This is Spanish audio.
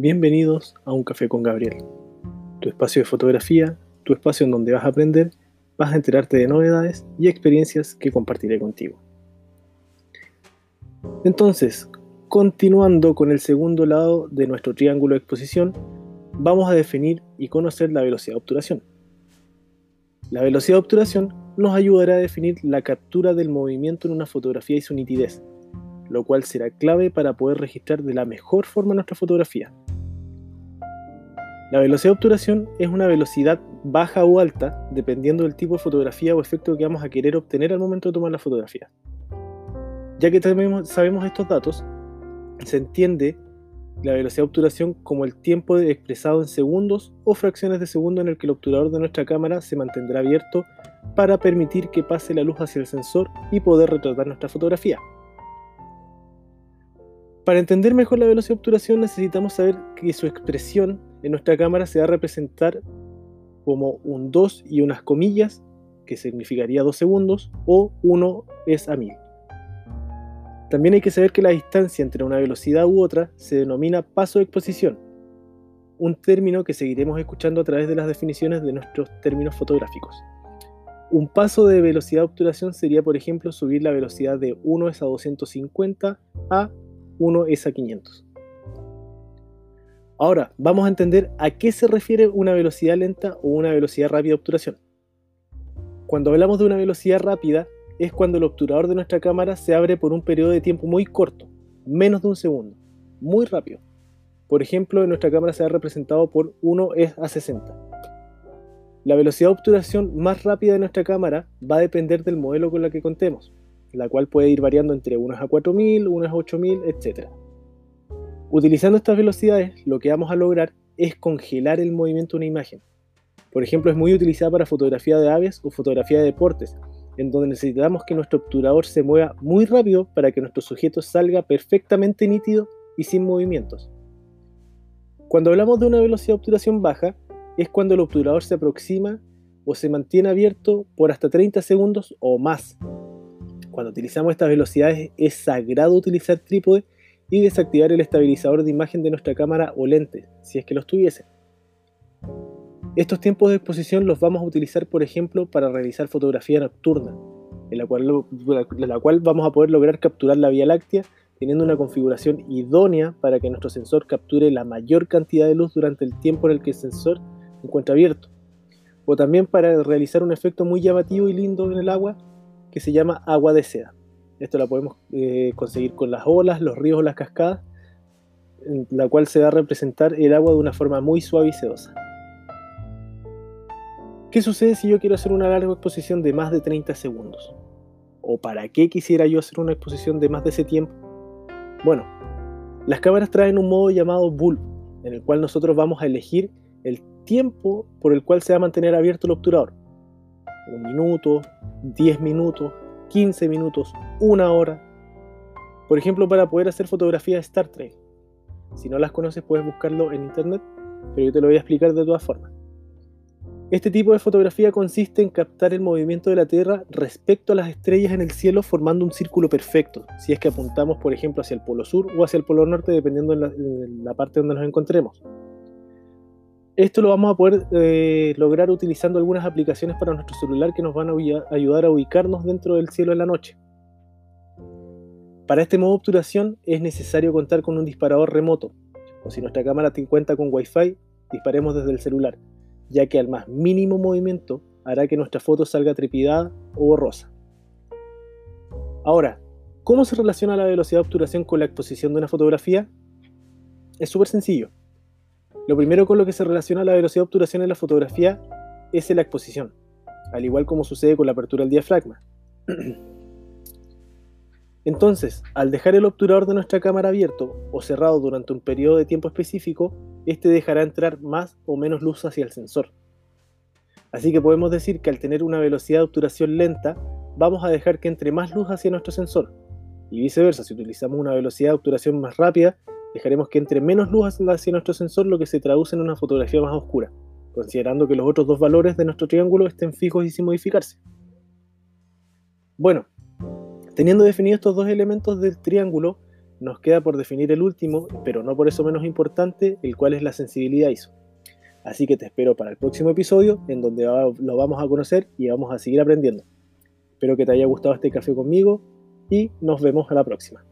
Bienvenidos a Un Café con Gabriel, tu espacio de fotografía, tu espacio en donde vas a aprender, vas a enterarte de novedades y experiencias que compartiré contigo. Entonces, continuando con el segundo lado de nuestro triángulo de exposición, vamos a definir y conocer la velocidad de obturación. La velocidad de obturación nos ayudará a definir la captura del movimiento en una fotografía y su nitidez, lo cual será clave para poder registrar de la mejor forma nuestra fotografía. La velocidad de obturación es una velocidad baja o alta dependiendo del tipo de fotografía o efecto que vamos a querer obtener al momento de tomar la fotografía. Ya que sabemos estos datos, se entiende la velocidad de obturación como el tiempo expresado en segundos o fracciones de segundo en el que el obturador de nuestra cámara se mantendrá abierto para permitir que pase la luz hacia el sensor y poder retratar nuestra fotografía. Para entender mejor la velocidad de obturación necesitamos saber que su expresión en nuestra cámara se va a representar como un 2 y unas comillas, que significaría 2 segundos, o 1 es a 1000. También hay que saber que la distancia entre una velocidad u otra se denomina paso de exposición, un término que seguiremos escuchando a través de las definiciones de nuestros términos fotográficos. Un paso de velocidad de obturación sería, por ejemplo, subir la velocidad de 1 es a 250 a 1 es a 500. Ahora, vamos a entender a qué se refiere una velocidad lenta o una velocidad rápida de obturación. Cuando hablamos de una velocidad rápida, es cuando el obturador de nuestra cámara se abre por un periodo de tiempo muy corto, menos de un segundo, muy rápido. Por ejemplo, en nuestra cámara se ha representado por 1 es a 60. La velocidad de obturación más rápida de nuestra cámara va a depender del modelo con el que contemos la cual puede ir variando entre unas a 4000, unas a 8000, etc. Utilizando estas velocidades, lo que vamos a lograr es congelar el movimiento de una imagen. Por ejemplo, es muy utilizada para fotografía de aves o fotografía de deportes, en donde necesitamos que nuestro obturador se mueva muy rápido para que nuestro sujeto salga perfectamente nítido y sin movimientos. Cuando hablamos de una velocidad de obturación baja, es cuando el obturador se aproxima o se mantiene abierto por hasta 30 segundos o más, cuando utilizamos estas velocidades es sagrado utilizar trípode y desactivar el estabilizador de imagen de nuestra cámara o lente, si es que los tuviese. Estos tiempos de exposición los vamos a utilizar, por ejemplo, para realizar fotografía nocturna, en la cual, la cual vamos a poder lograr capturar la Vía Láctea teniendo una configuración idónea para que nuestro sensor capture la mayor cantidad de luz durante el tiempo en el que el sensor se encuentra abierto. O también para realizar un efecto muy llamativo y lindo en el agua que se llama agua de seda. Esto la podemos eh, conseguir con las olas, los ríos o las cascadas, en la cual se va a representar el agua de una forma muy suave y sedosa. ¿Qué sucede si yo quiero hacer una larga exposición de más de 30 segundos? ¿O para qué quisiera yo hacer una exposición de más de ese tiempo? Bueno, las cámaras traen un modo llamado bulb, en el cual nosotros vamos a elegir el tiempo por el cual se va a mantener abierto el obturador un minuto, 10 minutos, 15 minutos, una hora. Por ejemplo, para poder hacer fotografías de Star Trek. Si no las conoces, puedes buscarlo en internet, pero yo te lo voy a explicar de todas formas. Este tipo de fotografía consiste en captar el movimiento de la Tierra respecto a las estrellas en el cielo formando un círculo perfecto, si es que apuntamos por ejemplo hacia el polo sur o hacia el polo norte dependiendo de la, de la parte donde nos encontremos. Esto lo vamos a poder eh, lograr utilizando algunas aplicaciones para nuestro celular que nos van a ayudar a ubicarnos dentro del cielo en la noche. Para este modo de obturación es necesario contar con un disparador remoto, o si nuestra cámara te cuenta con Wi-Fi, disparemos desde el celular, ya que al más mínimo movimiento hará que nuestra foto salga trepidada o borrosa. Ahora, ¿cómo se relaciona la velocidad de obturación con la exposición de una fotografía? Es súper sencillo. Lo primero con lo que se relaciona la velocidad de obturación en la fotografía es la exposición, al igual como sucede con la apertura del diafragma. Entonces, al dejar el obturador de nuestra cámara abierto o cerrado durante un periodo de tiempo específico, este dejará entrar más o menos luz hacia el sensor. Así que podemos decir que al tener una velocidad de obturación lenta, vamos a dejar que entre más luz hacia nuestro sensor. Y viceversa, si utilizamos una velocidad de obturación más rápida, dejaremos que entre menos luz hacia nuestro sensor, lo que se traduce en una fotografía más oscura, considerando que los otros dos valores de nuestro triángulo estén fijos y sin modificarse. Bueno, teniendo definidos estos dos elementos del triángulo, nos queda por definir el último, pero no por eso menos importante, el cual es la sensibilidad ISO. Así que te espero para el próximo episodio, en donde lo vamos a conocer y vamos a seguir aprendiendo. Espero que te haya gustado este café conmigo y nos vemos a la próxima.